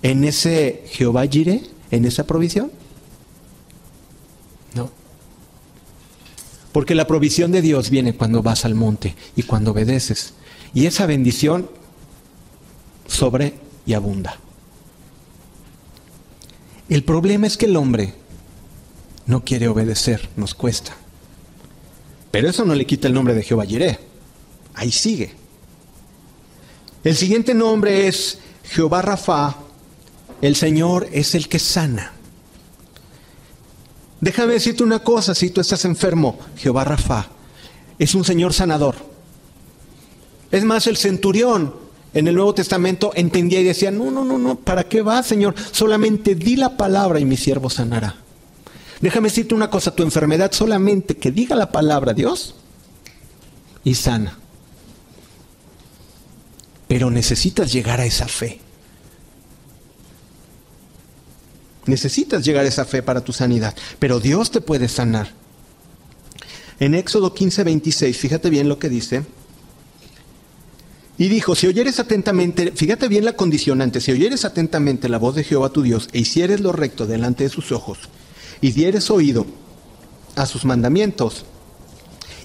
Speaker 1: en ese Jehová Jireh, en esa provisión? No. Porque la provisión de Dios viene cuando vas al monte y cuando obedeces. Y esa bendición sobre y abunda. El problema es que el hombre no quiere obedecer, nos cuesta. Pero eso no le quita el nombre de Jehová Jireh. Ahí sigue. El siguiente nombre es Jehová Rafa. El Señor es el que sana. Déjame decirte una cosa, si tú estás enfermo, Jehová Rafa es un Señor sanador. Es más, el centurión en el Nuevo Testamento entendía y decía, no, no, no, no, ¿para qué va, Señor? Solamente di la palabra y mi siervo sanará. Déjame decirte una cosa, tu enfermedad solamente que diga la palabra Dios y sana. Pero necesitas llegar a esa fe. Necesitas llegar a esa fe para tu sanidad. Pero Dios te puede sanar. En Éxodo 15, 26, fíjate bien lo que dice. Y dijo, si oyeres atentamente, fíjate bien la condicionante, si oyeres atentamente la voz de Jehová tu Dios e hicieres lo recto delante de sus ojos, y dieres oído a sus mandamientos,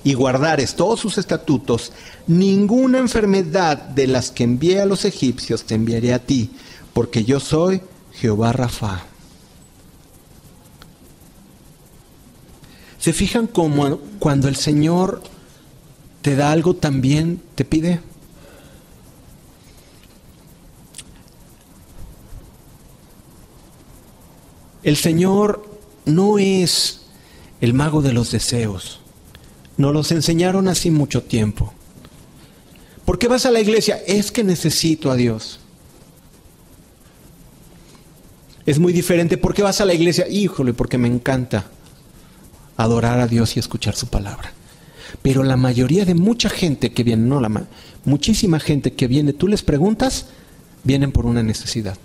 Speaker 1: y guardares todos sus estatutos, ninguna enfermedad de las que envié a los egipcios te enviaré a ti, porque yo soy Jehová Rafa. ¿Se fijan cómo cuando el Señor te da algo también te pide? El Señor no es el mago de los deseos. Nos los enseñaron así mucho tiempo. ¿Por qué vas a la iglesia? Es que necesito a Dios. Es muy diferente. ¿Por qué vas a la iglesia? Híjole, porque me encanta adorar a Dios y escuchar su palabra. Pero la mayoría de mucha gente que viene, no la muchísima gente que viene, tú les preguntas, vienen por una necesidad.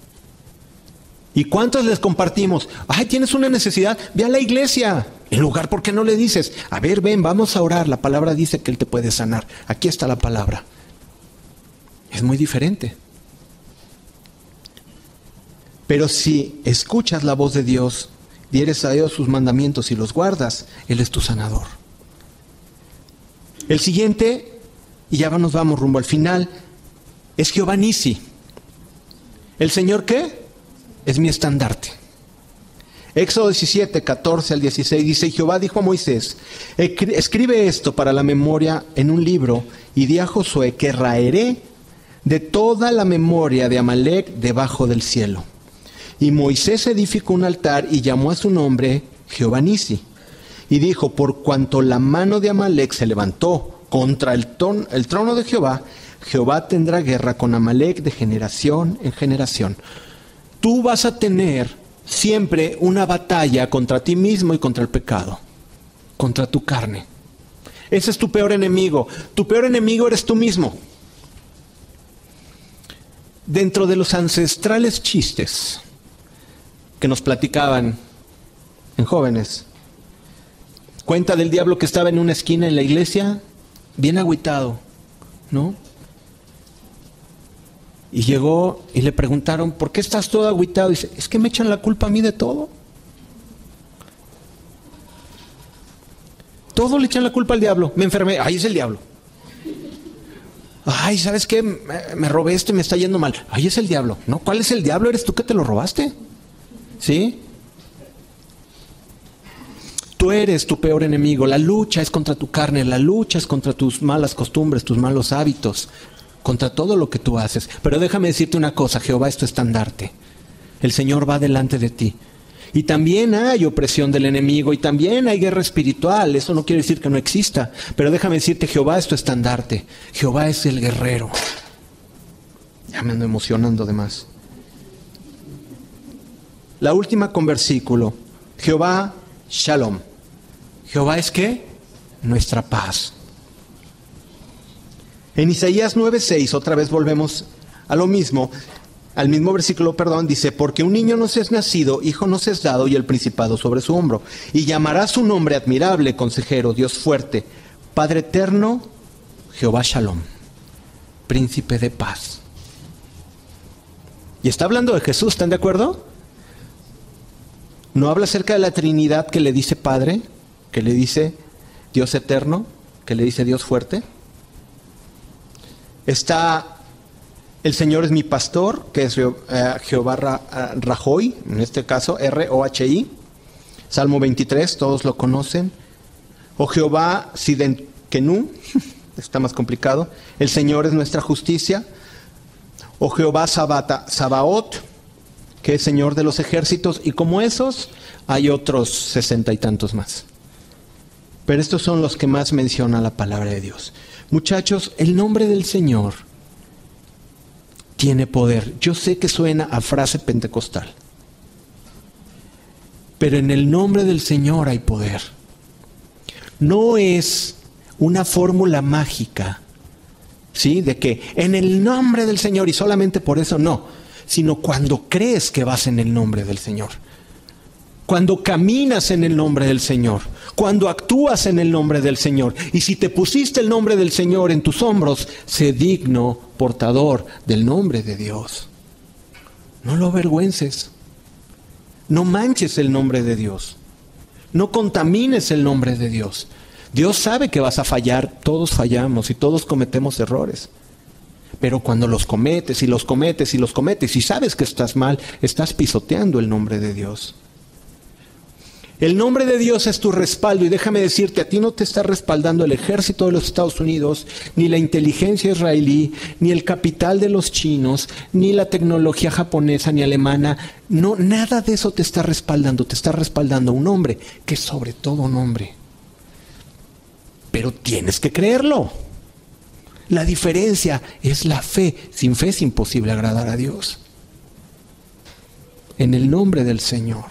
Speaker 1: ¿Y cuántos les compartimos? Ay, tienes una necesidad, ve a la iglesia. En lugar, ¿por qué no le dices? A ver, ven, vamos a orar. La palabra dice que Él te puede sanar. Aquí está la palabra. Es muy diferente. Pero si escuchas la voz de Dios, dieres a Dios sus mandamientos y los guardas, Él es tu sanador. El siguiente, y ya nos vamos rumbo al final, es Jehová Nisi. ¿El Señor qué? es mi estandarte. Éxodo 17, 14 al 16 dice, Jehová dijo a Moisés, escribe esto para la memoria en un libro y di a Josué que raeré de toda la memoria de Amalek debajo del cielo. Y Moisés edificó un altar y llamó a su nombre Jehová Nisi. Y dijo, por cuanto la mano de Amalek se levantó contra el, el trono de Jehová, Jehová tendrá guerra con Amalek de generación en generación. Tú vas a tener siempre una batalla contra ti mismo y contra el pecado, contra tu carne. Ese es tu peor enemigo. Tu peor enemigo eres tú mismo. Dentro de los ancestrales chistes que nos platicaban en jóvenes, cuenta del diablo que estaba en una esquina en la iglesia, bien agüitado, ¿no? Y llegó y le preguntaron, ¿por qué estás todo agüitado? Y dice, es que me echan la culpa a mí de todo. Todo le echan la culpa al diablo. Me enfermé, ahí es el diablo. Ay, ¿sabes qué? Me, robé esto y me está yendo mal. Ahí es el diablo. ¿No? ¿Cuál es el diablo? ¿Eres tú que te lo robaste? ¿Sí? Tú eres tu peor enemigo. La lucha es contra tu carne, la lucha es contra tus malas costumbres, tus malos hábitos, contra todo lo que tú haces. Pero déjame decirte una cosa, Jehová es tu estandarte. El Señor va delante de ti. Y también hay opresión del enemigo y también hay guerra espiritual. Eso no quiere decir que no exista. Pero déjame decirte, Jehová es tu estandarte. Jehová es el guerrero. Ya me ando emocionando de más. La última con versículo. Jehová, shalom. Jehová es qué? Nuestra paz. En Isaías 9:6, otra vez volvemos a lo mismo al mismo versículo, perdón, dice, porque un niño nos es nacido, hijo nos es dado y el principado sobre su hombro. Y llamará su nombre admirable, consejero, Dios fuerte, Padre eterno, Jehová Shalom, príncipe de paz. Y está hablando de Jesús, ¿están de acuerdo? No habla acerca de la Trinidad que le dice Padre, que le dice Dios eterno, que le dice Dios fuerte. Está el Señor es mi pastor, que es eh, Jehová eh, Rajoy, en este caso R-O-H-I. Salmo 23, todos lo conocen. O Jehová Sidenkenú, está más complicado. El Señor es nuestra justicia. O Jehová Sabata, Sabaot, que es Señor de los ejércitos. Y como esos, hay otros sesenta y tantos más. Pero estos son los que más menciona la palabra de Dios. Muchachos, el nombre del Señor tiene poder. Yo sé que suena a frase pentecostal, pero en el nombre del Señor hay poder. No es una fórmula mágica, ¿sí? De que en el nombre del Señor y solamente por eso no, sino cuando crees que vas en el nombre del Señor. Cuando caminas en el nombre del Señor, cuando actúas en el nombre del Señor. Y si te pusiste el nombre del Señor en tus hombros, sé digno portador del nombre de Dios. No lo avergüences. No manches el nombre de Dios. No contamines el nombre de Dios. Dios sabe que vas a fallar, todos fallamos y todos cometemos errores. Pero cuando los cometes y los cometes y los cometes y sabes que estás mal, estás pisoteando el nombre de Dios. El nombre de Dios es tu respaldo y déjame decirte, a ti no te está respaldando el ejército de los Estados Unidos, ni la inteligencia israelí, ni el capital de los chinos, ni la tecnología japonesa ni alemana. No, nada de eso te está respaldando, te está respaldando un hombre que es sobre todo un hombre. Pero tienes que creerlo. La diferencia es la fe. Sin fe es imposible agradar a Dios. En el nombre del Señor.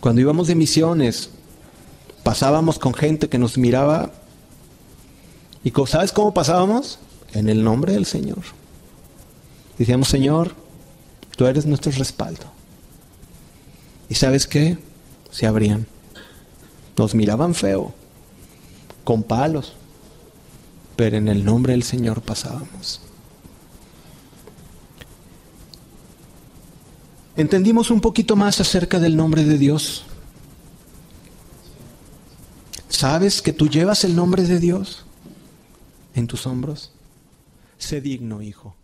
Speaker 1: Cuando íbamos de misiones, pasábamos con gente que nos miraba. ¿Y sabes cómo pasábamos? En el nombre del Señor. Decíamos, Señor, tú eres nuestro respaldo. ¿Y sabes qué? Se abrían. Nos miraban feo, con palos, pero en el nombre del Señor pasábamos. ¿Entendimos un poquito más acerca del nombre de Dios? ¿Sabes que tú llevas el nombre de Dios en tus hombros? Sé digno, hijo.